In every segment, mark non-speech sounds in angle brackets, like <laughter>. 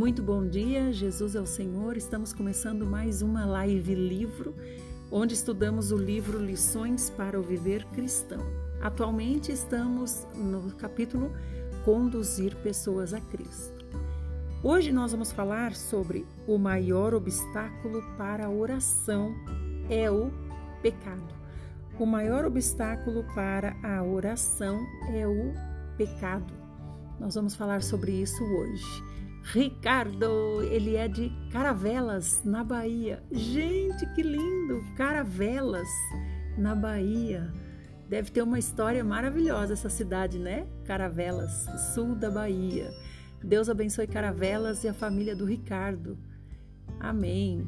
Muito bom dia, Jesus é o Senhor. Estamos começando mais uma live livro, onde estudamos o livro Lições para o Viver Cristão. Atualmente estamos no capítulo Conduzir Pessoas a Cristo. Hoje nós vamos falar sobre o maior obstáculo para a oração é o pecado. O maior obstáculo para a oração é o pecado. Nós vamos falar sobre isso hoje. Ricardo, ele é de Caravelas, na Bahia. Gente, que lindo! Caravelas, na Bahia. Deve ter uma história maravilhosa essa cidade, né? Caravelas, sul da Bahia. Deus abençoe Caravelas e a família do Ricardo. Amém.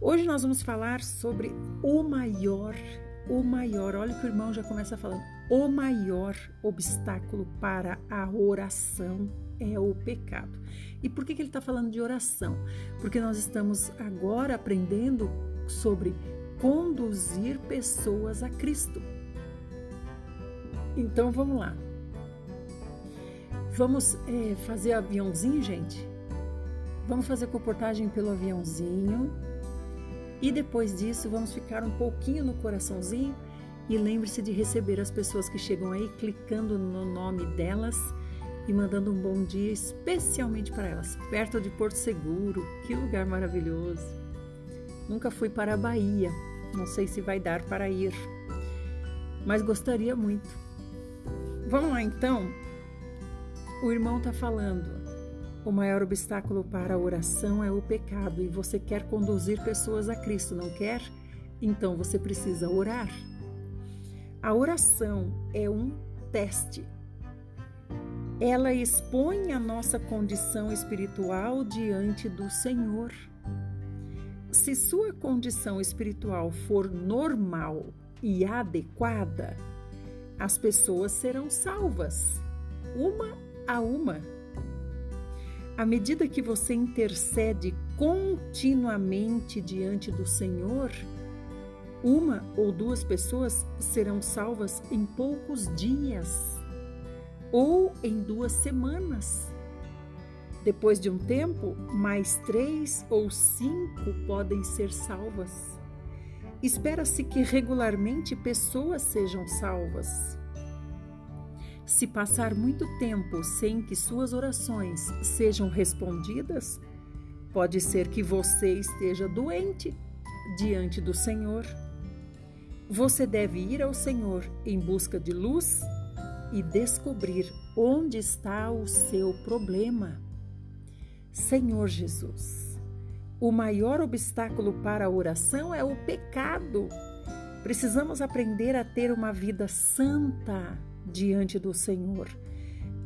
Hoje nós vamos falar sobre o maior, o maior. Olha que o irmão já começa falando. O maior obstáculo para a oração é o pecado. E por que, que ele está falando de oração? Porque nós estamos agora aprendendo sobre conduzir pessoas a Cristo. Então vamos lá. Vamos é, fazer aviãozinho, gente? Vamos fazer comportagem pelo aviãozinho. E depois disso, vamos ficar um pouquinho no coraçãozinho. E lembre-se de receber as pessoas que chegam aí, clicando no nome delas e mandando um bom dia especialmente para elas, perto de Porto Seguro. Que lugar maravilhoso! Nunca fui para a Bahia, não sei se vai dar para ir, mas gostaria muito. Vamos lá então. O irmão está falando. O maior obstáculo para a oração é o pecado e você quer conduzir pessoas a Cristo, não quer? Então você precisa orar. A oração é um teste ela expõe a nossa condição espiritual diante do Senhor. Se sua condição espiritual for normal e adequada, as pessoas serão salvas, uma a uma. À medida que você intercede continuamente diante do Senhor, uma ou duas pessoas serão salvas em poucos dias ou em duas semanas. Depois de um tempo, mais três ou cinco podem ser salvas. Espera-se que regularmente pessoas sejam salvas. Se passar muito tempo sem que suas orações sejam respondidas, pode ser que você esteja doente diante do Senhor. Você deve ir ao Senhor em busca de luz e descobrir onde está o seu problema. Senhor Jesus, o maior obstáculo para a oração é o pecado. Precisamos aprender a ter uma vida santa diante do Senhor.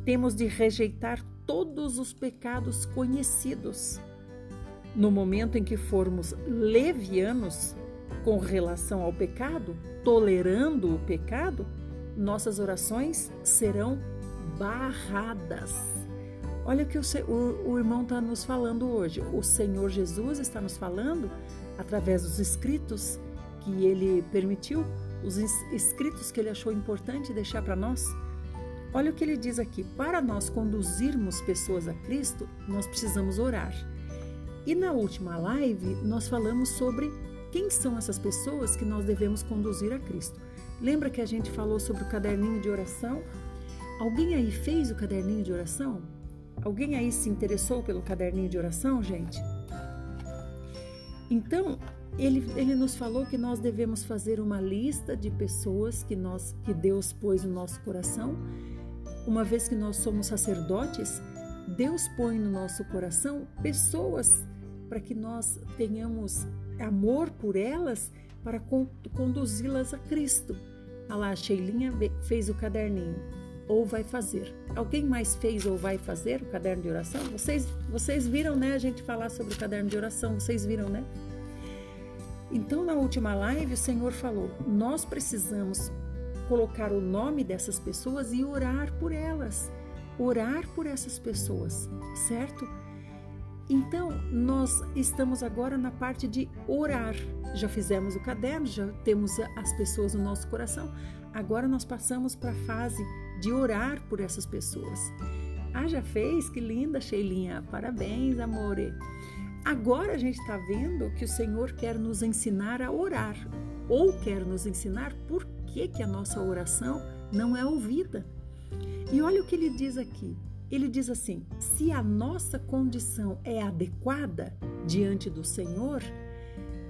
Temos de rejeitar todos os pecados conhecidos. No momento em que formos levianos com relação ao pecado, tolerando o pecado, nossas orações serão barradas. Olha o que o, o, o irmão está nos falando hoje. O Senhor Jesus está nos falando através dos escritos que ele permitiu, os escritos que ele achou importante deixar para nós. Olha o que ele diz aqui: para nós conduzirmos pessoas a Cristo, nós precisamos orar. E na última live, nós falamos sobre quem são essas pessoas que nós devemos conduzir a Cristo. Lembra que a gente falou sobre o caderninho de oração? Alguém aí fez o caderninho de oração? Alguém aí se interessou pelo caderninho de oração, gente? Então, ele, ele nos falou que nós devemos fazer uma lista de pessoas que, nós, que Deus pôs no nosso coração. Uma vez que nós somos sacerdotes, Deus põe no nosso coração pessoas para que nós tenhamos amor por elas para conduzi-las a Cristo. Ah lá, a Sheilinha fez o caderninho, ou vai fazer. Alguém mais fez ou vai fazer o caderno de oração? Vocês, vocês viram, né, a gente falar sobre o caderno de oração, vocês viram, né? Então, na última live, o Senhor falou: nós precisamos colocar o nome dessas pessoas e orar por elas. Orar por essas pessoas, certo? Então, nós estamos agora na parte de orar. Já fizemos o caderno, já temos as pessoas no nosso coração. Agora nós passamos para a fase de orar por essas pessoas. Ah, já fez? Que linda, Sheilinha. Parabéns, amore. Agora a gente está vendo que o Senhor quer nos ensinar a orar, ou quer nos ensinar por que, que a nossa oração não é ouvida. E olha o que ele diz aqui. Ele diz assim: se a nossa condição é adequada diante do Senhor,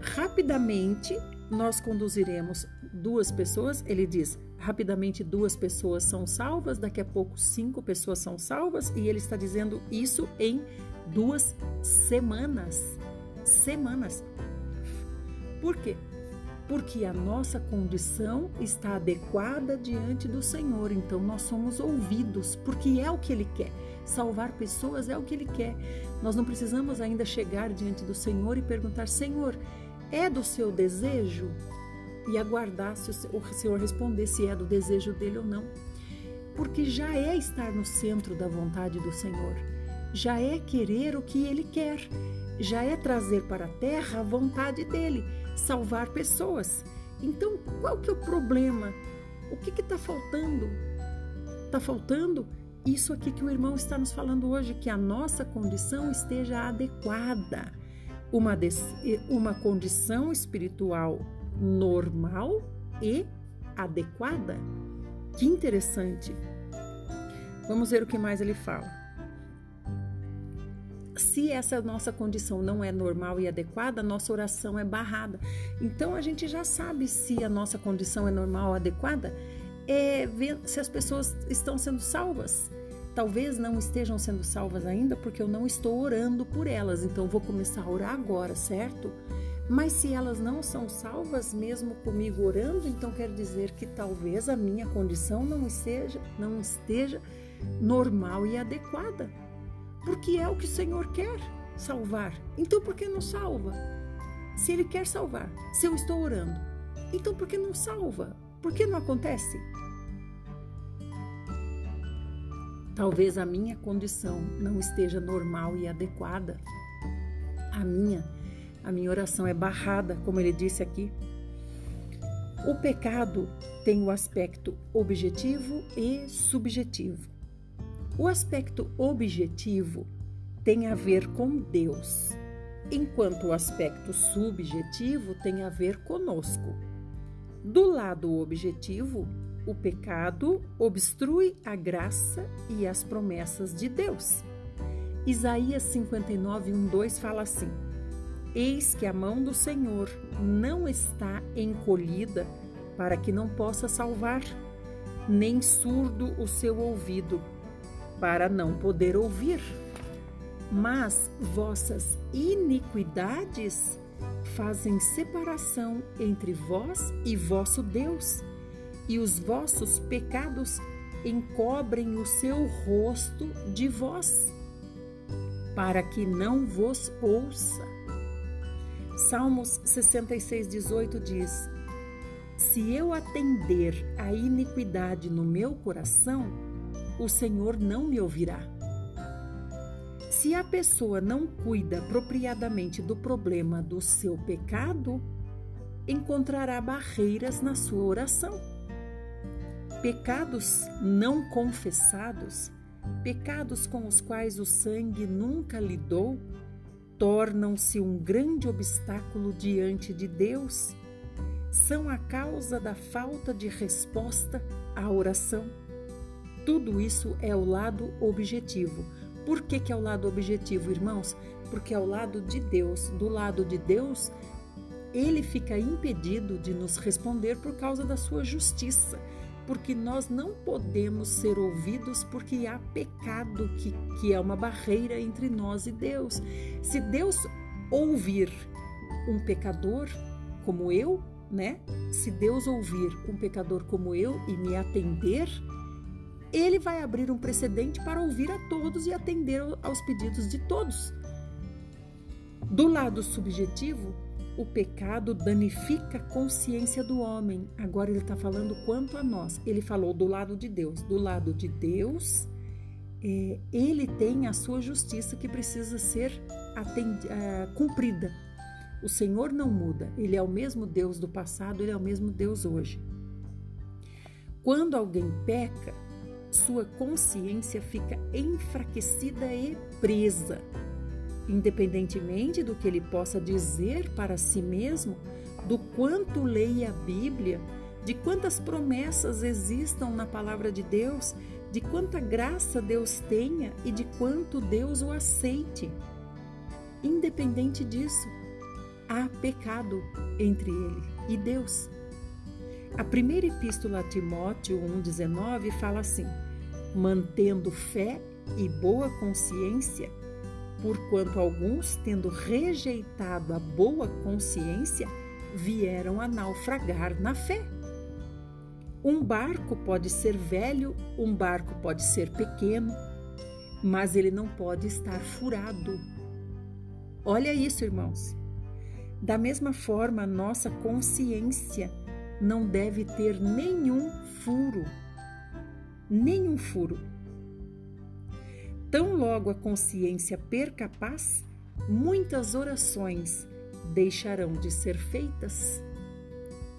rapidamente nós conduziremos duas pessoas. Ele diz: rapidamente duas pessoas são salvas, daqui a pouco cinco pessoas são salvas, e ele está dizendo isso em duas semanas. Semanas. Por quê? Porque a nossa condição está adequada diante do Senhor, então nós somos ouvidos, porque é o que Ele quer. Salvar pessoas é o que Ele quer. Nós não precisamos ainda chegar diante do Senhor e perguntar: Senhor, é do seu desejo? E aguardar se o Senhor responder se é do desejo dele ou não. Porque já é estar no centro da vontade do Senhor já é querer o que ele quer, já é trazer para a terra a vontade dele, salvar pessoas. Então, qual que é o problema? O que está faltando? Está faltando isso aqui que o irmão está nos falando hoje, que a nossa condição esteja adequada. Uma, uma condição espiritual normal e adequada. Que interessante. Vamos ver o que mais ele fala se essa nossa condição não é normal e adequada, nossa oração é barrada. Então a gente já sabe se a nossa condição é normal ou adequada, é ver se as pessoas estão sendo salvas. Talvez não estejam sendo salvas ainda porque eu não estou orando por elas, então vou começar a orar agora, certo? Mas se elas não são salvas, mesmo comigo orando, então quer dizer que talvez a minha condição não esteja, não esteja normal e adequada porque é o que o Senhor quer salvar. Então por que não salva? Se Ele quer salvar, se eu estou orando, então por que não salva? Por que não acontece? Talvez a minha condição não esteja normal e adequada. A minha, a minha oração é barrada, como ele disse aqui. O pecado tem o aspecto objetivo e subjetivo. O aspecto objetivo tem a ver com Deus, enquanto o aspecto subjetivo tem a ver conosco. Do lado objetivo, o pecado obstrui a graça e as promessas de Deus. Isaías 59, 1, 2 fala assim: Eis que a mão do Senhor não está encolhida para que não possa salvar, nem surdo o seu ouvido para não poder ouvir. Mas vossas iniquidades fazem separação entre vós e vosso Deus, e os vossos pecados encobrem o seu rosto de vós, para que não vos ouça. Salmos 66, 18 diz: Se eu atender a iniquidade no meu coração, o Senhor não me ouvirá. Se a pessoa não cuida apropriadamente do problema do seu pecado, encontrará barreiras na sua oração. Pecados não confessados, pecados com os quais o sangue nunca lidou, tornam-se um grande obstáculo diante de Deus. São a causa da falta de resposta à oração. Tudo isso é o lado objetivo. Por que, que é o lado objetivo, irmãos? Porque é o lado de Deus. Do lado de Deus, ele fica impedido de nos responder por causa da sua justiça. Porque nós não podemos ser ouvidos porque há pecado que, que é uma barreira entre nós e Deus. Se Deus ouvir um pecador como eu, né? Se Deus ouvir um pecador como eu e me atender, ele vai abrir um precedente para ouvir a todos e atender aos pedidos de todos. Do lado subjetivo, o pecado danifica a consciência do homem. Agora ele está falando quanto a nós. Ele falou do lado de Deus. Do lado de Deus, é, ele tem a sua justiça que precisa ser uh, cumprida. O Senhor não muda. Ele é o mesmo Deus do passado, ele é o mesmo Deus hoje. Quando alguém peca, sua consciência fica enfraquecida e presa. Independentemente do que ele possa dizer para si mesmo, do quanto leia a Bíblia, de quantas promessas existam na palavra de Deus, de quanta graça Deus tenha e de quanto Deus o aceite. Independente disso, há pecado entre ele e Deus. A primeira epístola a Timóteo 1,19 fala assim: mantendo fé e boa consciência, porquanto alguns, tendo rejeitado a boa consciência, vieram a naufragar na fé. Um barco pode ser velho, um barco pode ser pequeno, mas ele não pode estar furado. Olha isso, irmãos. Da mesma forma, nossa consciência não deve ter nenhum furo. Nenhum furo. Tão logo a consciência perca paz, muitas orações deixarão de ser feitas.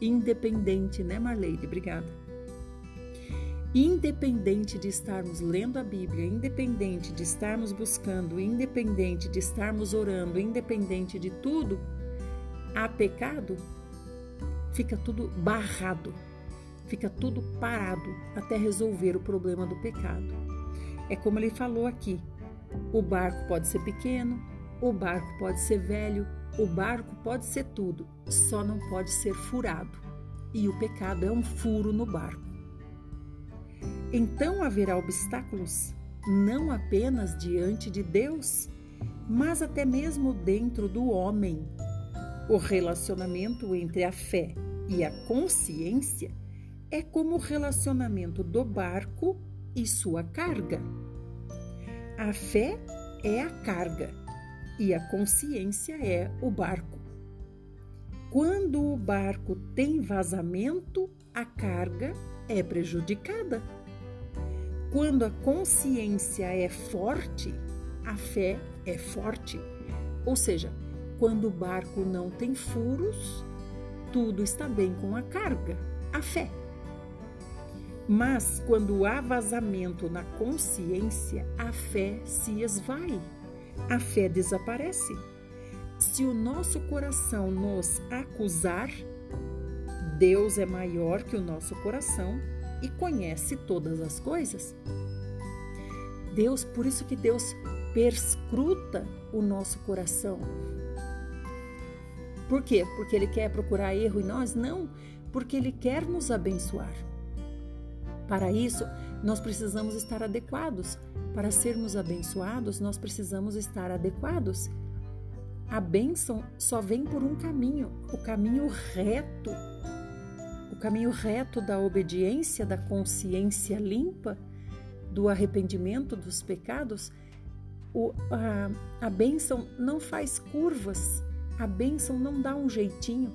Independente, né, Marleide? Obrigada. Independente de estarmos lendo a Bíblia, independente de estarmos buscando, independente de estarmos orando, independente de tudo, há pecado, fica tudo barrado, fica tudo parado até resolver o problema do pecado. É como ele falou aqui: o barco pode ser pequeno, o barco pode ser velho, o barco pode ser tudo, só não pode ser furado. E o pecado é um furo no barco. Então haverá obstáculos, não apenas diante de Deus, mas até mesmo dentro do homem o relacionamento entre a fé e a consciência é como o relacionamento do barco e sua carga. A fé é a carga e a consciência é o barco. Quando o barco tem vazamento, a carga é prejudicada. Quando a consciência é forte, a fé é forte. Ou seja, quando o barco não tem furos, tudo está bem com a carga, a fé. Mas quando há vazamento na consciência, a fé se esvai, a fé desaparece. Se o nosso coração nos acusar, Deus é maior que o nosso coração e conhece todas as coisas. Deus, por isso que Deus perscruta o nosso coração, por quê? Porque ele quer procurar erro em nós? Não, porque ele quer nos abençoar. Para isso, nós precisamos estar adequados. Para sermos abençoados, nós precisamos estar adequados. A bênção só vem por um caminho, o caminho reto. O caminho reto da obediência, da consciência limpa, do arrependimento dos pecados. O, a, a bênção não faz curvas, a bênção não dá um jeitinho.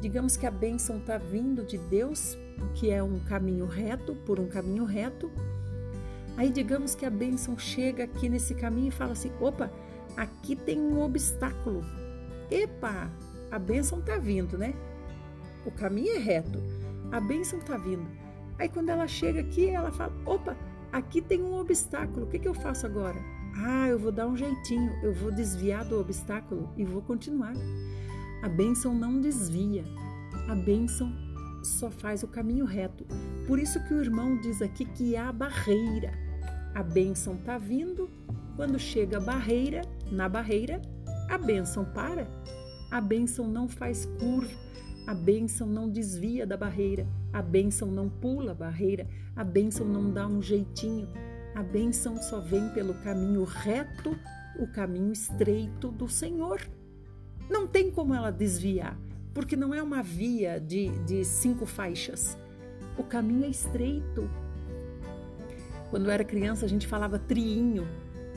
Digamos que a bênção está vindo de Deus, que é um caminho reto, por um caminho reto. Aí digamos que a bênção chega aqui nesse caminho e fala assim: opa, aqui tem um obstáculo. Epa, a bênção está vindo, né? O caminho é reto, a bênção está vindo. Aí quando ela chega aqui, ela fala: opa, aqui tem um obstáculo, o que, que eu faço agora? Ah, eu vou dar um jeitinho, eu vou desviar do obstáculo e vou continuar. A bênção não desvia, a bênção só faz o caminho reto. Por isso que o irmão diz aqui que há barreira. A bênção está vindo, quando chega a barreira, na barreira, a bênção para. A bênção não faz curva, a bênção não desvia da barreira, a bênção não pula a barreira, a bênção não dá um jeitinho, a bênção só vem pelo caminho reto, o caminho estreito do Senhor. Não tem como ela desviar, porque não é uma via de, de cinco faixas. O caminho é estreito. Quando eu era criança, a gente falava triinho.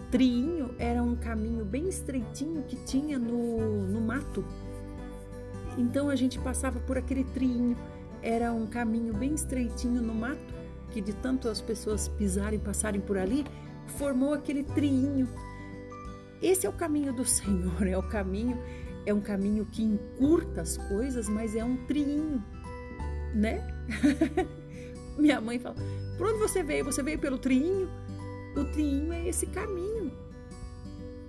Triinho era um caminho bem estreitinho que tinha no, no mato. Então a gente passava por aquele triinho. Era um caminho bem estreitinho no mato que de tanto as pessoas pisarem, passarem por ali, formou aquele triinho. Esse é o caminho do <laughs> Senhor, é o caminho, é um caminho que encurta as coisas, mas é um triinho, né? <laughs> Minha mãe fala: Por onde você veio? Você veio pelo triinho? O triinho é esse caminho.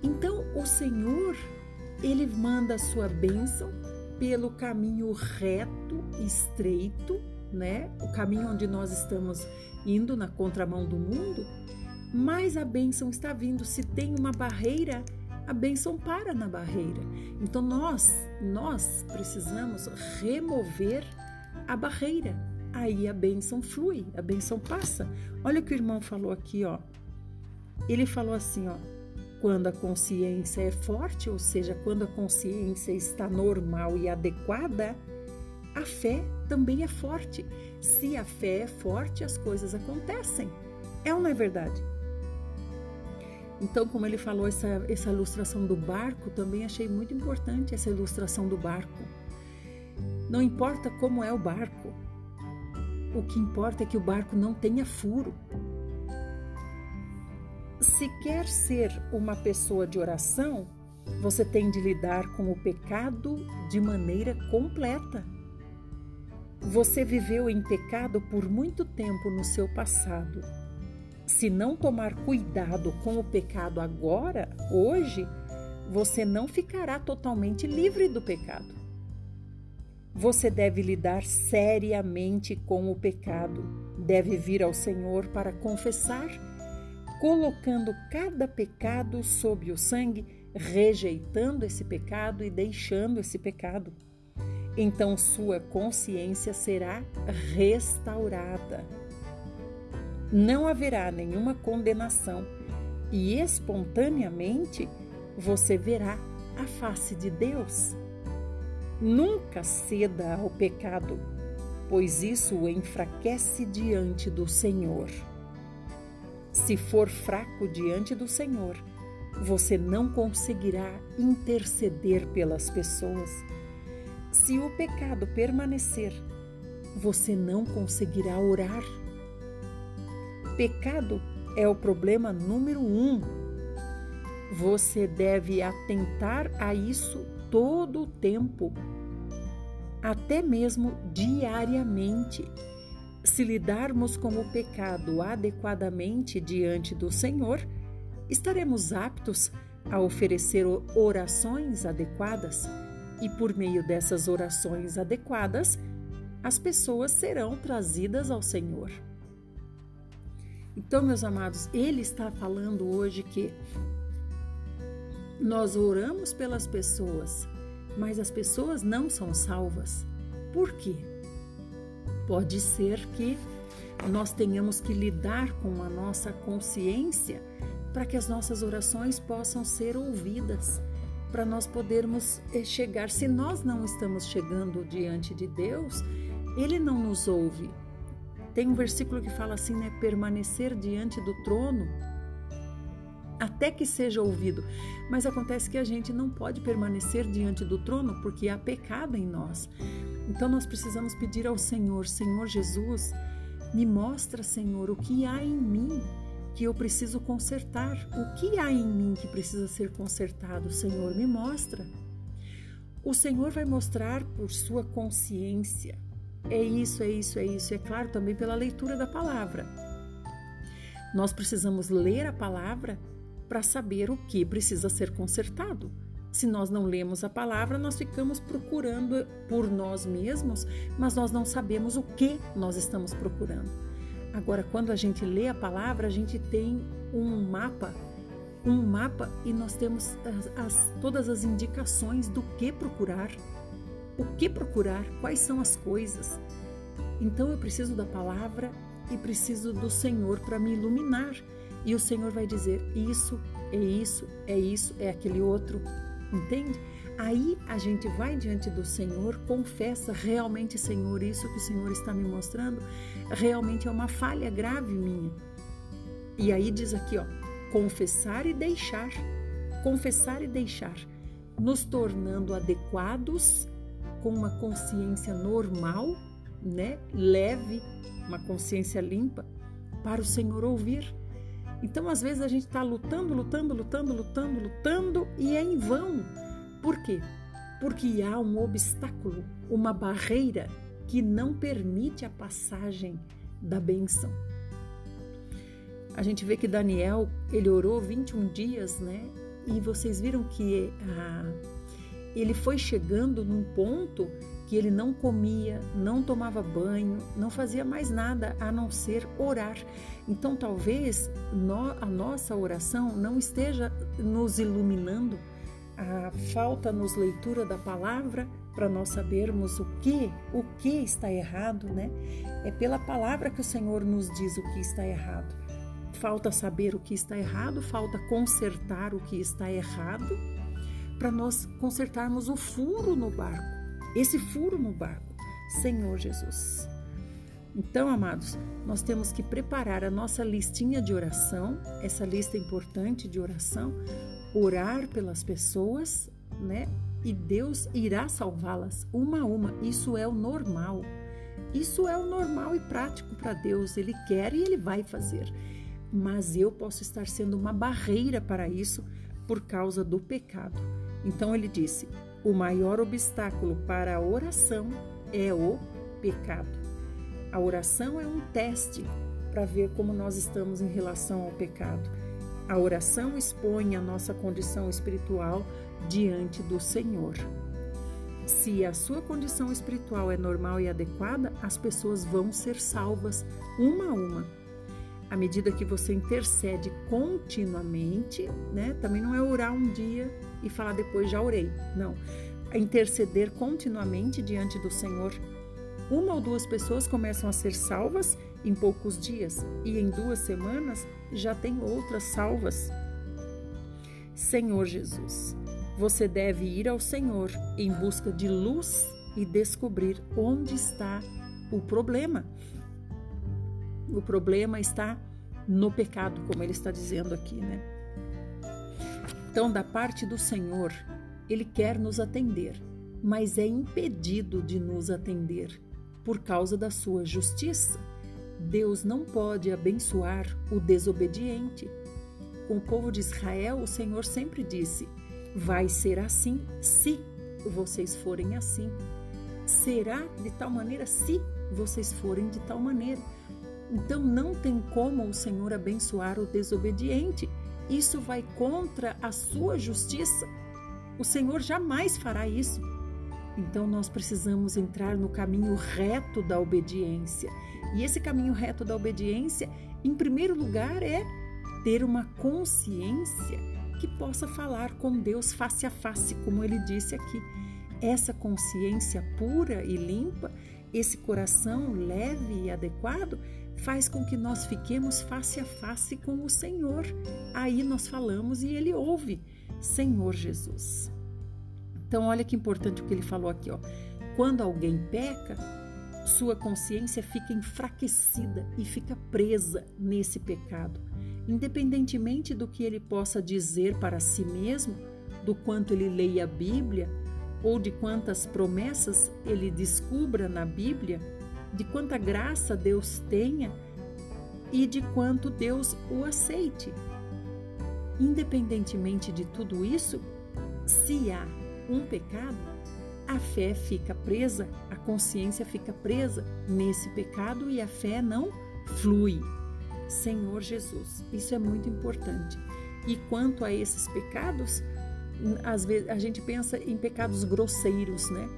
Então, o Senhor, ele manda a sua bênção pelo caminho reto, estreito, né? O caminho onde nós estamos indo na contramão do mundo, mas a bênção está vindo. Se tem uma barreira, a bênção para na barreira. Então nós, nós precisamos remover a barreira. Aí a bênção flui, a bênção passa. Olha o que o irmão falou aqui, ó. Ele falou assim, ó: quando a consciência é forte, ou seja, quando a consciência está normal e adequada, a fé também é forte. Se a fé é forte, as coisas acontecem. É ou não é verdade? Então, como ele falou, essa, essa ilustração do barco, também achei muito importante essa ilustração do barco. Não importa como é o barco, o que importa é que o barco não tenha furo. Se quer ser uma pessoa de oração, você tem de lidar com o pecado de maneira completa. Você viveu em pecado por muito tempo no seu passado. Se não tomar cuidado com o pecado agora, hoje, você não ficará totalmente livre do pecado. Você deve lidar seriamente com o pecado, deve vir ao Senhor para confessar colocando cada pecado sob o sangue, rejeitando esse pecado e deixando esse pecado. Então sua consciência será restaurada. Não haverá nenhuma condenação e espontaneamente você verá a face de Deus. Nunca ceda ao pecado, pois isso o enfraquece diante do Senhor. Se for fraco diante do Senhor, você não conseguirá interceder pelas pessoas. Se o pecado permanecer, você não conseguirá orar. Pecado é o problema número um. Você deve atentar a isso todo o tempo, até mesmo diariamente se lidarmos com o pecado adequadamente diante do Senhor, estaremos aptos a oferecer orações adequadas e, por meio dessas orações adequadas, as pessoas serão trazidas ao Senhor. Então, meus amados, ele está falando hoje que nós oramos pelas pessoas, mas as pessoas não são salvas. Por quê? Pode ser que nós tenhamos que lidar com a nossa consciência para que as nossas orações possam ser ouvidas, para nós podermos eh, chegar. Se nós não estamos chegando diante de Deus, Ele não nos ouve. Tem um versículo que fala assim, né? Permanecer diante do trono até que seja ouvido. Mas acontece que a gente não pode permanecer diante do trono porque há pecado em nós. Então nós precisamos pedir ao Senhor, Senhor Jesus, me mostra, Senhor, o que há em mim que eu preciso consertar. O que há em mim que precisa ser consertado, Senhor, me mostra. O Senhor vai mostrar por sua consciência. É isso, é isso, é isso. É claro também pela leitura da palavra. Nós precisamos ler a palavra para saber o que precisa ser consertado. Se nós não lemos a palavra, nós ficamos procurando por nós mesmos, mas nós não sabemos o que nós estamos procurando. Agora, quando a gente lê a palavra, a gente tem um mapa, um mapa e nós temos as, as, todas as indicações do que procurar, o que procurar, quais são as coisas. Então eu preciso da palavra e preciso do Senhor para me iluminar. E o Senhor vai dizer: isso, é isso, é isso, é aquele outro entende? Aí a gente vai diante do Senhor, confessa realmente, Senhor, isso que o Senhor está me mostrando realmente é uma falha grave minha. E aí diz aqui, ó, confessar e deixar, confessar e deixar, nos tornando adequados com uma consciência normal, né, leve, uma consciência limpa para o Senhor ouvir então, às vezes, a gente está lutando, lutando, lutando, lutando, lutando e é em vão. Por quê? Porque há um obstáculo, uma barreira que não permite a passagem da benção. A gente vê que Daniel, ele orou 21 dias, né? E vocês viram que ah, ele foi chegando num ponto que ele não comia, não tomava banho, não fazia mais nada a não ser orar. Então, talvez a nossa oração não esteja nos iluminando, a falta nos leitura da palavra para nós sabermos o que, o que está errado, né? É pela palavra que o Senhor nos diz o que está errado. Falta saber o que está errado, falta consertar o que está errado, para nós consertarmos o furo no barco esse furo no barco. Senhor Jesus. Então, amados, nós temos que preparar a nossa listinha de oração, essa lista importante de oração, orar pelas pessoas, né? E Deus irá salvá-las uma a uma. Isso é o normal. Isso é o normal e prático para Deus. Ele quer e ele vai fazer. Mas eu posso estar sendo uma barreira para isso por causa do pecado. Então ele disse: o maior obstáculo para a oração é o pecado. A oração é um teste para ver como nós estamos em relação ao pecado. A oração expõe a nossa condição espiritual diante do Senhor. Se a sua condição espiritual é normal e adequada, as pessoas vão ser salvas uma a uma. À medida que você intercede continuamente, né? Também não é orar um dia e falar depois já orei. Não. A interceder continuamente diante do Senhor. Uma ou duas pessoas começam a ser salvas em poucos dias e em duas semanas já tem outras salvas. Senhor Jesus, você deve ir ao Senhor em busca de luz e descobrir onde está o problema. O problema está no pecado, como ele está dizendo aqui, né? Então, da parte do Senhor, Ele quer nos atender, mas é impedido de nos atender por causa da sua justiça. Deus não pode abençoar o desobediente. Com o povo de Israel, o Senhor sempre disse: Vai ser assim se vocês forem assim. Será de tal maneira se vocês forem de tal maneira. Então não tem como o Senhor abençoar o desobediente isso vai contra a sua justiça. O Senhor jamais fará isso. Então nós precisamos entrar no caminho reto da obediência. E esse caminho reto da obediência, em primeiro lugar, é ter uma consciência que possa falar com Deus face a face, como ele disse aqui. Essa consciência pura e limpa, esse coração leve e adequado, faz com que nós fiquemos face a face com o Senhor. Aí nós falamos e ele ouve, Senhor Jesus. Então, olha que importante o que ele falou aqui, ó. Quando alguém peca, sua consciência fica enfraquecida e fica presa nesse pecado. Independentemente do que ele possa dizer para si mesmo, do quanto ele leia a Bíblia ou de quantas promessas ele descubra na Bíblia, de quanta graça Deus tenha e de quanto Deus o aceite. Independentemente de tudo isso, se há um pecado, a fé fica presa, a consciência fica presa nesse pecado e a fé não flui. Senhor Jesus, isso é muito importante. E quanto a esses pecados, às vezes a gente pensa em pecados grosseiros, né?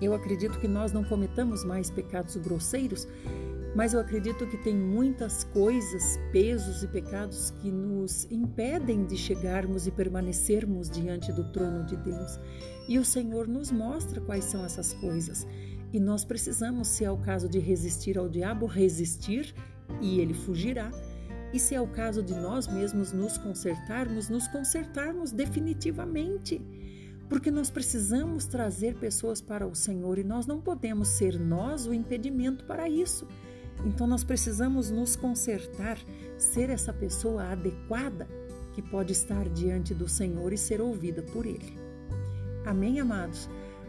Eu acredito que nós não cometamos mais pecados grosseiros, mas eu acredito que tem muitas coisas, pesos e pecados que nos impedem de chegarmos e permanecermos diante do trono de Deus. E o Senhor nos mostra quais são essas coisas. E nós precisamos, se é o caso de resistir ao diabo, resistir e ele fugirá. E se é o caso de nós mesmos nos consertarmos, nos consertarmos definitivamente porque nós precisamos trazer pessoas para o Senhor e nós não podemos ser nós o impedimento para isso. Então nós precisamos nos consertar, ser essa pessoa adequada que pode estar diante do Senhor e ser ouvida por Ele. Amém, amados?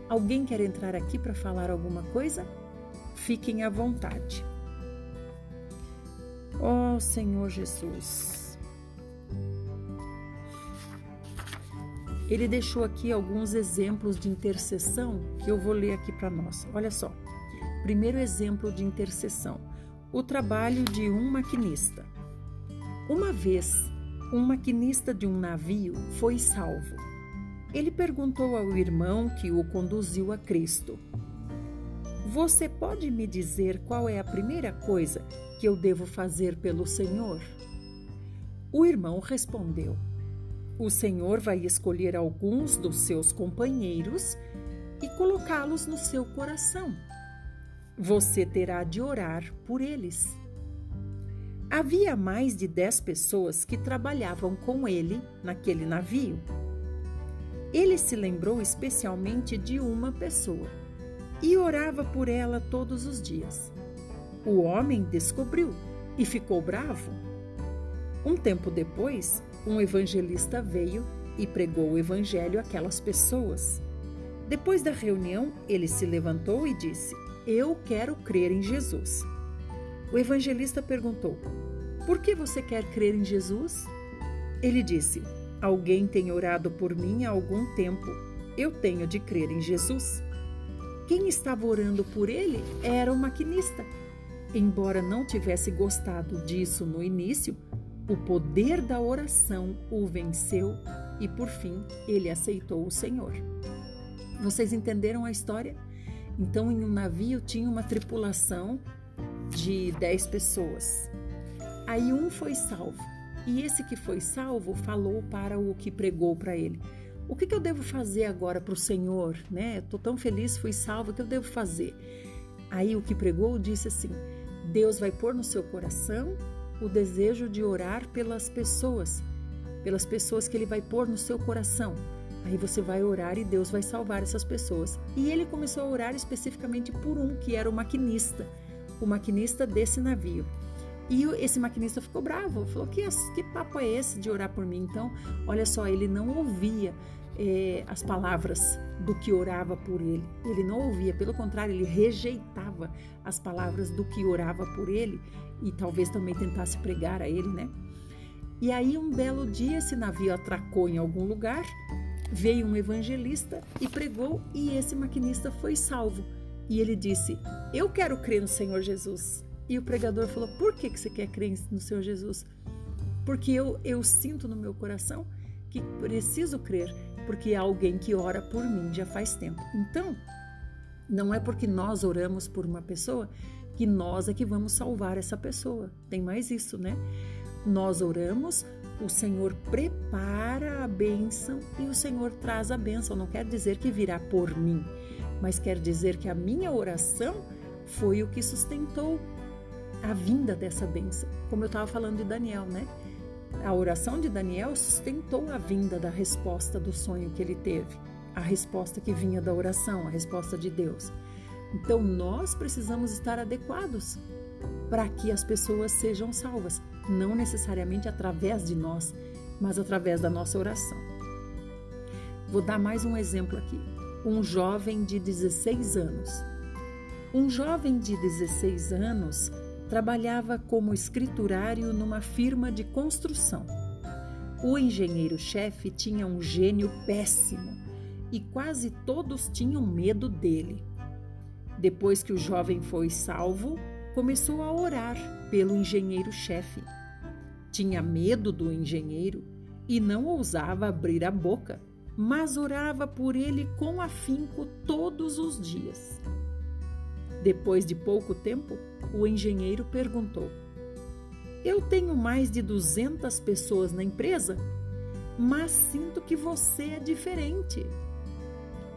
Alguém quer entrar aqui para falar alguma coisa? Fiquem à vontade. Ó oh, Senhor Jesus. Ele deixou aqui alguns exemplos de intercessão que eu vou ler aqui para nós. Olha só. Primeiro exemplo de intercessão. O trabalho de um maquinista. Uma vez, um maquinista de um navio foi salvo. Ele perguntou ao irmão que o conduziu a Cristo: Você pode me dizer qual é a primeira coisa que eu devo fazer pelo Senhor? O irmão respondeu: O Senhor vai escolher alguns dos seus companheiros e colocá-los no seu coração. Você terá de orar por eles. Havia mais de dez pessoas que trabalhavam com ele naquele navio. Ele se lembrou especialmente de uma pessoa e orava por ela todos os dias. O homem descobriu e ficou bravo. Um tempo depois, um evangelista veio e pregou o evangelho àquelas pessoas. Depois da reunião, ele se levantou e disse: Eu quero crer em Jesus. O evangelista perguntou: Por que você quer crer em Jesus? Ele disse: Alguém tem orado por mim há algum tempo. Eu tenho de crer em Jesus. Quem estava orando por ele era o maquinista. Embora não tivesse gostado disso no início, o poder da oração o venceu e, por fim, ele aceitou o Senhor. Vocês entenderam a história? Então, em um navio tinha uma tripulação de 10 pessoas. Aí um foi salvo. E esse que foi salvo falou para o que pregou para ele: O que, que eu devo fazer agora para o Senhor? Né? Estou tão feliz, fui salvo, o que eu devo fazer? Aí o que pregou disse assim: Deus vai pôr no seu coração o desejo de orar pelas pessoas, pelas pessoas que Ele vai pôr no seu coração. Aí você vai orar e Deus vai salvar essas pessoas. E ele começou a orar especificamente por um, que era o maquinista, o maquinista desse navio. E esse maquinista ficou bravo, falou: que, que papo é esse de orar por mim? Então, olha só, ele não ouvia é, as palavras do que orava por ele. Ele não ouvia, pelo contrário, ele rejeitava as palavras do que orava por ele e talvez também tentasse pregar a ele, né? E aí, um belo dia, esse navio atracou em algum lugar, veio um evangelista e pregou, e esse maquinista foi salvo. E ele disse: Eu quero crer no Senhor Jesus. E o pregador falou: Por que, que você quer crer no Senhor Jesus? Porque eu, eu sinto no meu coração que preciso crer, porque há alguém que ora por mim já faz tempo. Então, não é porque nós oramos por uma pessoa que nós é que vamos salvar essa pessoa. Tem mais isso, né? Nós oramos, o Senhor prepara a bênção e o Senhor traz a bênção. Não quer dizer que virá por mim, mas quer dizer que a minha oração foi o que sustentou a vinda dessa bênção. Como eu estava falando de Daniel, né? A oração de Daniel sustentou a vinda da resposta do sonho que ele teve, a resposta que vinha da oração, a resposta de Deus. Então nós precisamos estar adequados para que as pessoas sejam salvas, não necessariamente através de nós, mas através da nossa oração. Vou dar mais um exemplo aqui. Um jovem de 16 anos. Um jovem de 16 anos trabalhava como escriturário numa firma de construção. O engenheiro-chefe tinha um gênio péssimo e quase todos tinham medo dele. Depois que o jovem foi salvo, começou a orar pelo engenheiro-chefe. Tinha medo do engenheiro e não ousava abrir a boca, mas orava por ele com afinco todos os dias. Depois de pouco tempo, o engenheiro perguntou: Eu tenho mais de 200 pessoas na empresa, mas sinto que você é diferente.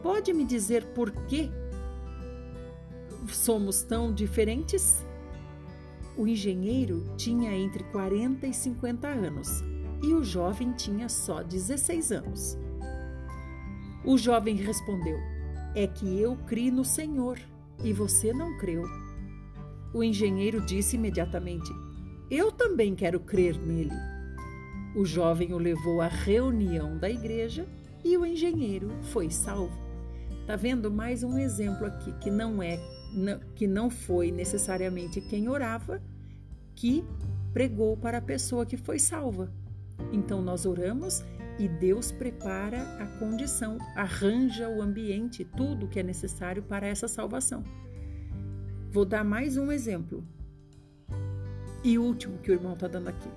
Pode me dizer por que somos tão diferentes? O engenheiro tinha entre 40 e 50 anos e o jovem tinha só 16 anos. O jovem respondeu: É que eu criei no Senhor e você não creu. O engenheiro disse imediatamente: Eu também quero crer nele. O jovem o levou à reunião da igreja e o engenheiro foi salvo. Tá vendo mais um exemplo aqui que não é que não foi necessariamente quem orava que pregou para a pessoa que foi salva. Então nós oramos e Deus prepara a condição, arranja o ambiente, tudo que é necessário para essa salvação. Vou dar mais um exemplo. E último que o irmão está dando aqui.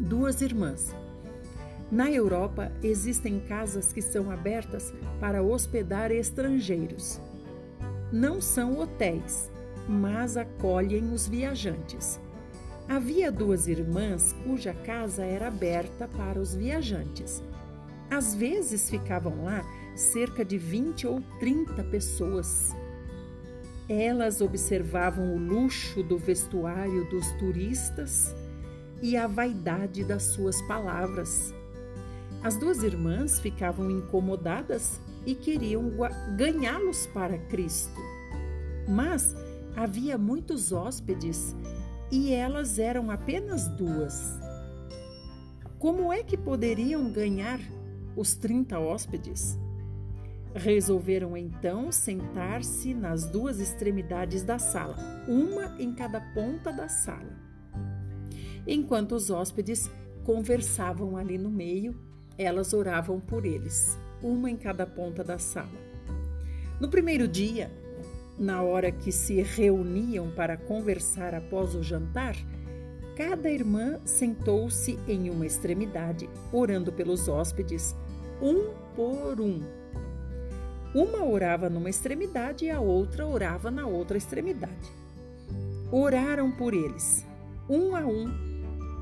Duas irmãs. Na Europa, existem casas que são abertas para hospedar estrangeiros. Não são hotéis, mas acolhem os viajantes. Havia duas irmãs cuja casa era aberta para os viajantes. Às vezes ficavam lá cerca de 20 ou 30 pessoas. Elas observavam o luxo do vestuário dos turistas e a vaidade das suas palavras. As duas irmãs ficavam incomodadas e queriam ganhá-los para Cristo. Mas havia muitos hóspedes e elas eram apenas duas. Como é que poderiam ganhar os 30 hóspedes? Resolveram então sentar-se nas duas extremidades da sala, uma em cada ponta da sala. Enquanto os hóspedes conversavam ali no meio, elas oravam por eles, uma em cada ponta da sala. No primeiro dia, na hora que se reuniam para conversar após o jantar, cada irmã sentou-se em uma extremidade, orando pelos hóspedes, um por um uma orava numa extremidade e a outra orava na outra extremidade. Oraram por eles, um a um,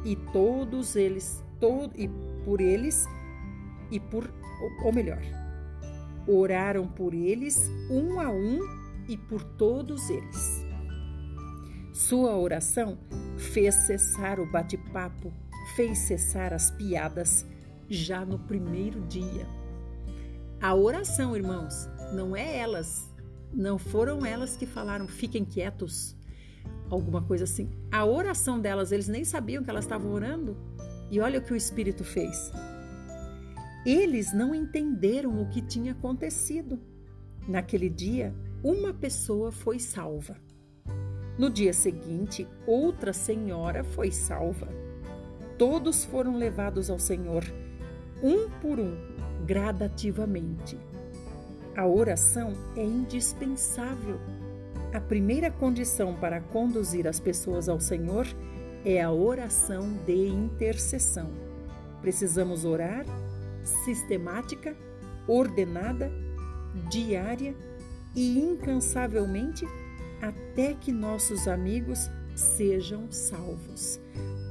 e todos eles, todo, e por eles e por, ou melhor, oraram por eles, um a um e por todos eles. Sua oração fez cessar o bate-papo, fez cessar as piadas já no primeiro dia. A oração, irmãos, não é elas, não foram elas que falaram fiquem quietos, alguma coisa assim. A oração delas, eles nem sabiam que elas estavam orando. E olha o que o Espírito fez. Eles não entenderam o que tinha acontecido. Naquele dia, uma pessoa foi salva. No dia seguinte, outra senhora foi salva. Todos foram levados ao Senhor, um por um, gradativamente. A oração é indispensável. A primeira condição para conduzir as pessoas ao Senhor é a oração de intercessão. Precisamos orar sistemática, ordenada, diária e incansavelmente até que nossos amigos sejam salvos.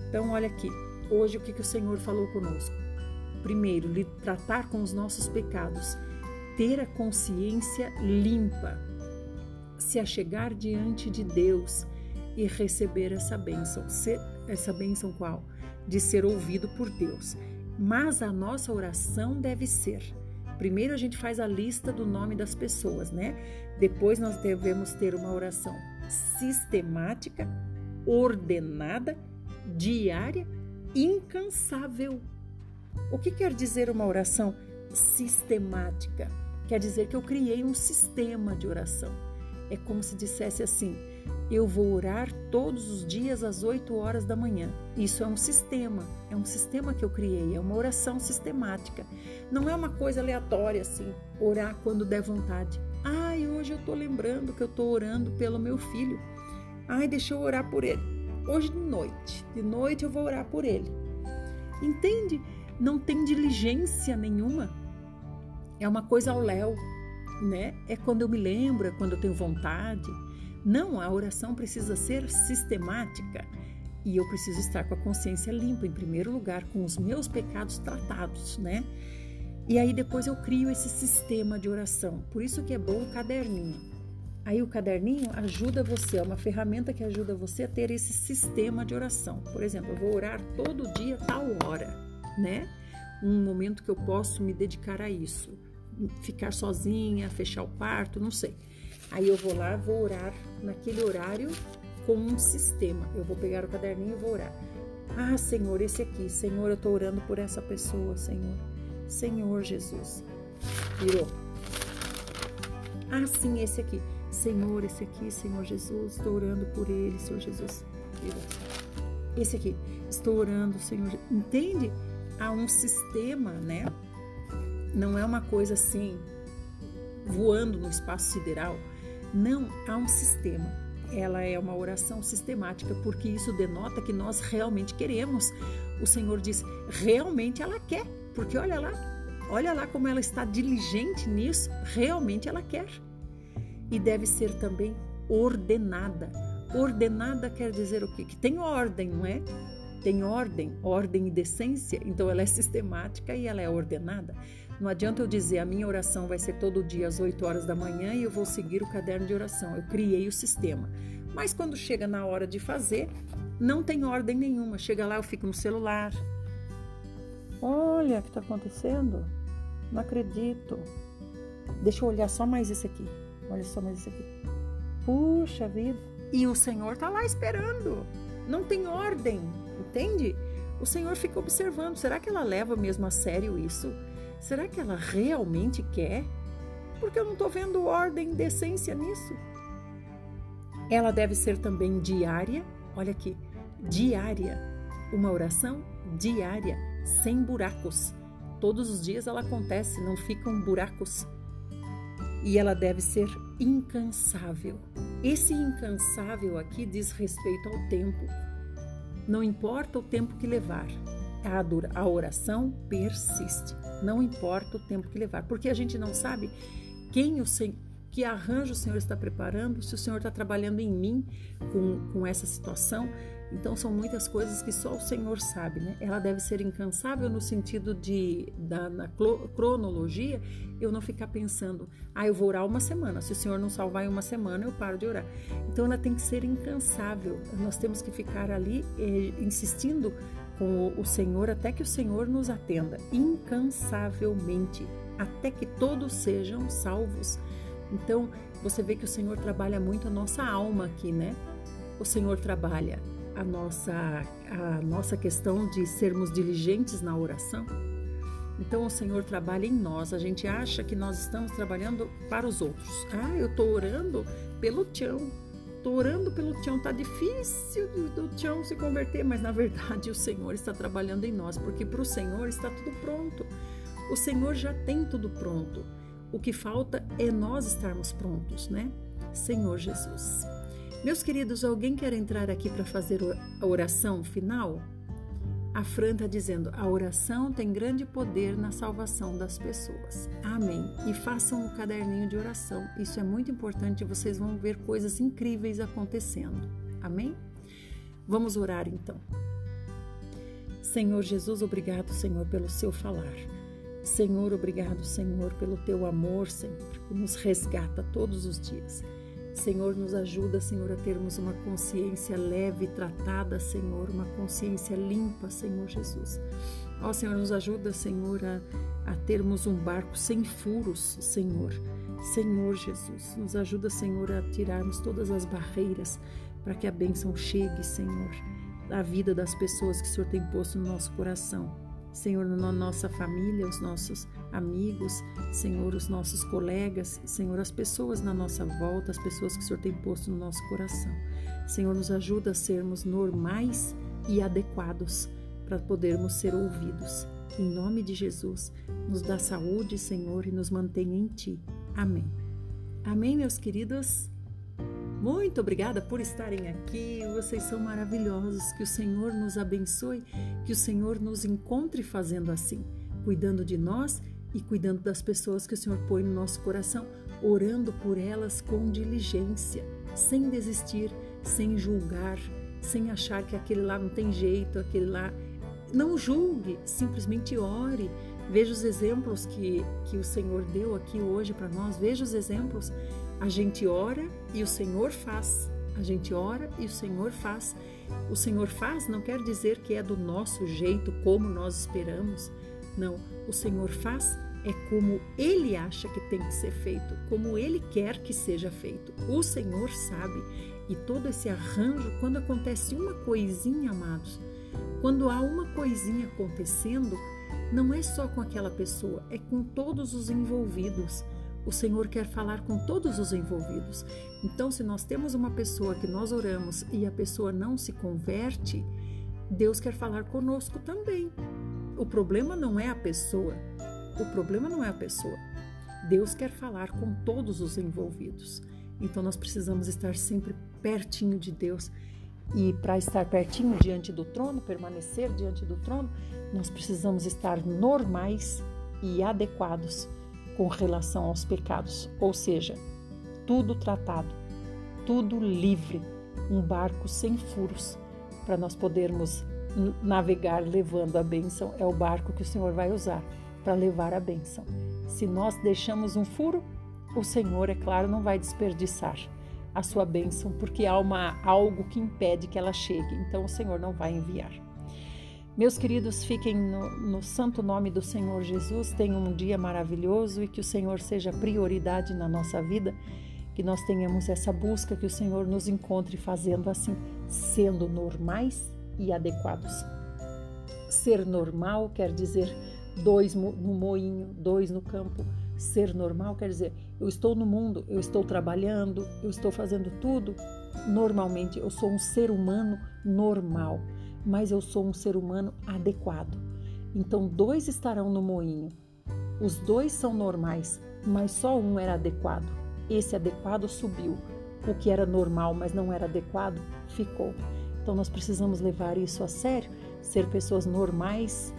Então, olha aqui, hoje o que, que o Senhor falou conosco? Primeiro, tratar com os nossos pecados, ter a consciência limpa, se achegar diante de Deus e receber essa bênção. Essa bênção qual? De ser ouvido por Deus. Mas a nossa oração deve ser. Primeiro a gente faz a lista do nome das pessoas, né? Depois nós devemos ter uma oração sistemática, ordenada, diária, incansável. O que quer dizer uma oração sistemática? Quer dizer que eu criei um sistema de oração. É como se dissesse assim: eu vou orar todos os dias às 8 horas da manhã. Isso é um sistema, é um sistema que eu criei, é uma oração sistemática. Não é uma coisa aleatória assim, orar quando der vontade. Ai, hoje eu estou lembrando que eu estou orando pelo meu filho. Ai, deixa eu orar por ele. Hoje de noite, de noite eu vou orar por ele. Entende? não tem diligência nenhuma. É uma coisa ao léu, né? É quando eu me lembro, é quando eu tenho vontade. Não, a oração precisa ser sistemática e eu preciso estar com a consciência limpa, em primeiro lugar, com os meus pecados tratados, né? E aí depois eu crio esse sistema de oração. Por isso que é bom o caderninho. Aí o caderninho ajuda você, é uma ferramenta que ajuda você a ter esse sistema de oração. Por exemplo, eu vou orar todo dia tal hora né? Um momento que eu posso me dedicar a isso. Ficar sozinha, fechar o quarto, não sei. Aí eu vou lá, vou orar naquele horário com um sistema. Eu vou pegar o caderninho e vou orar. Ah, Senhor, esse aqui. Senhor, eu estou orando por essa pessoa, Senhor. Senhor Jesus. Virou. Ah, sim, esse aqui. Senhor, esse aqui, Senhor Jesus. Estou orando por ele, Senhor Jesus. Virou. Esse aqui. Estou orando, Senhor. Entende? há um sistema, né? Não é uma coisa assim voando no espaço sideral. Não, há um sistema. ela é uma oração sistemática, porque isso denota que nós realmente queremos. O Senhor diz, realmente ela quer, porque olha lá, olha lá como ela está diligente nisso, realmente ela quer. E deve ser também ordenada. Ordenada quer dizer o quê? Que tem ordem, não é? Tem ordem, ordem e decência, então ela é sistemática e ela é ordenada. Não adianta eu dizer a minha oração vai ser todo dia às 8 horas da manhã e eu vou seguir o caderno de oração. Eu criei o sistema. Mas quando chega na hora de fazer, não tem ordem nenhuma. Chega lá, eu fico no celular. Olha o que está acontecendo. Não acredito. Deixa eu olhar só mais esse aqui. Olha só mais esse aqui. Puxa vida. E o Senhor está lá esperando. Não tem ordem, entende? O Senhor fica observando. Será que ela leva mesmo a sério isso? Será que ela realmente quer? Porque eu não estou vendo ordem decência nisso. Ela deve ser também diária. Olha aqui, diária. Uma oração diária, sem buracos. Todos os dias ela acontece, não ficam buracos. E ela deve ser incansável. Esse incansável aqui diz respeito ao tempo. Não importa o tempo que levar, a oração persiste. Não importa o tempo que levar, porque a gente não sabe quem o Senhor, que arranjo o Senhor está preparando, se o Senhor está trabalhando em mim com, com essa situação. Então são muitas coisas que só o Senhor sabe, né? Ela deve ser incansável no sentido de da na cronologia, eu não ficar pensando, ah, eu vou orar uma semana. Se o Senhor não salvar em uma semana, eu paro de orar. Então ela tem que ser incansável. Nós temos que ficar ali eh, insistindo com o Senhor até que o Senhor nos atenda incansavelmente, até que todos sejam salvos. Então, você vê que o Senhor trabalha muito a nossa alma aqui, né? O Senhor trabalha a nossa a nossa questão de sermos diligentes na oração. Então o Senhor trabalha em nós. A gente acha que nós estamos trabalhando para os outros. Ah, eu estou orando pelo Tião, tô orando pelo Tião, tá difícil do, Tião se converter, mas na verdade <laughs> o Senhor está trabalhando em nós, porque para o Senhor está tudo pronto. O Senhor já tem tudo pronto. O que falta é nós estarmos prontos, né? Senhor Jesus. Meus queridos, alguém quer entrar aqui para fazer a oração final? A Fran está dizendo: a oração tem grande poder na salvação das pessoas. Amém. E façam o caderninho de oração. Isso é muito importante. Vocês vão ver coisas incríveis acontecendo. Amém? Vamos orar então. Senhor Jesus, obrigado, Senhor, pelo seu falar. Senhor, obrigado, Senhor, pelo teu amor, Senhor, que nos resgata todos os dias. Senhor, nos ajuda, Senhor, a termos uma consciência leve, tratada, Senhor, uma consciência limpa, Senhor Jesus. Ó Senhor, nos ajuda, Senhor, a, a termos um barco sem furos, Senhor. Senhor Jesus, nos ajuda, Senhor, a tirarmos todas as barreiras para que a bênção chegue, Senhor, à vida das pessoas que o Senhor tem posto no nosso coração. Senhor, na nossa família, os nossos amigos, Senhor, os nossos colegas, Senhor, as pessoas na nossa volta, as pessoas que o Senhor tem posto no nosso coração. Senhor, nos ajuda a sermos normais e adequados para podermos ser ouvidos. Em nome de Jesus, nos dá saúde, Senhor, e nos mantenha em Ti. Amém. Amém, meus queridos. Muito obrigada por estarem aqui. Vocês são maravilhosos. Que o Senhor nos abençoe, que o Senhor nos encontre fazendo assim, cuidando de nós e cuidando das pessoas que o Senhor põe no nosso coração, orando por elas com diligência, sem desistir, sem julgar, sem achar que aquele lá não tem jeito, aquele lá. Não julgue, simplesmente ore. Veja os exemplos que, que o Senhor deu aqui hoje para nós, veja os exemplos a gente ora e o Senhor faz. A gente ora e o Senhor faz. O Senhor faz não quer dizer que é do nosso jeito, como nós esperamos. Não, o Senhor faz é como Ele acha que tem que ser feito, como Ele quer que seja feito. O Senhor sabe. E todo esse arranjo, quando acontece uma coisinha, amados, quando há uma coisinha acontecendo, não é só com aquela pessoa, é com todos os envolvidos. O Senhor quer falar com todos os envolvidos. Então, se nós temos uma pessoa que nós oramos e a pessoa não se converte, Deus quer falar conosco também. O problema não é a pessoa. O problema não é a pessoa. Deus quer falar com todos os envolvidos. Então nós precisamos estar sempre pertinho de Deus. E para estar pertinho diante do trono, permanecer diante do trono, nós precisamos estar normais e adequados com relação aos pecados, ou seja, tudo tratado, tudo livre, um barco sem furos, para nós podermos navegar levando a bênção. É o barco que o Senhor vai usar para levar a bênção. Se nós deixamos um furo, o Senhor, é claro, não vai desperdiçar a sua bênção, porque há uma, algo que impede que ela chegue. Então o Senhor não vai enviar. Meus queridos, fiquem no, no, santo nome do Senhor Jesus. Tenham um dia maravilhoso e que o Senhor seja prioridade na nossa vida. Que nós tenhamos essa busca, que o Senhor nos encontre fazendo assim, sendo normais e adequados. Ser normal quer dizer dois no moinho, dois no campo. Ser normal quer dizer eu estou no mundo, eu estou trabalhando, eu estou fazendo tudo normalmente. Eu sou um ser humano normal, mas eu sou um ser humano adequado. Então, dois estarão no moinho. Os dois são normais, mas só um era adequado. Esse adequado subiu. O que era normal, mas não era adequado, ficou. Então, nós precisamos levar isso a sério, ser pessoas normais,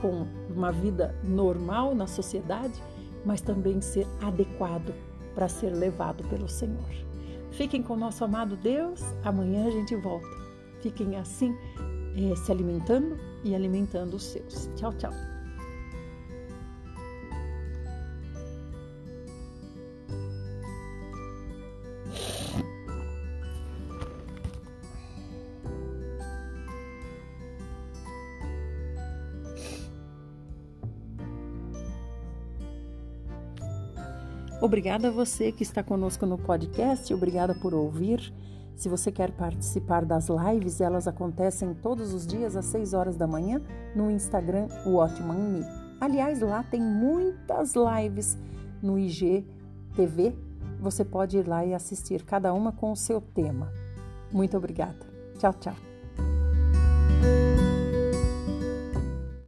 com uma vida normal na sociedade mas também ser adequado para ser levado pelo Senhor. Fiquem com o nosso amado Deus, amanhã a gente volta. Fiquem assim, eh, se alimentando e alimentando os seus. Tchau, tchau. Obrigada a você que está conosco no podcast, obrigada por ouvir. Se você quer participar das lives, elas acontecem todos os dias às 6 horas da manhã no Instagram Me. Aliás, lá tem muitas lives no IG TV. Você pode ir lá e assistir, cada uma com o seu tema. Muito obrigada. Tchau, tchau.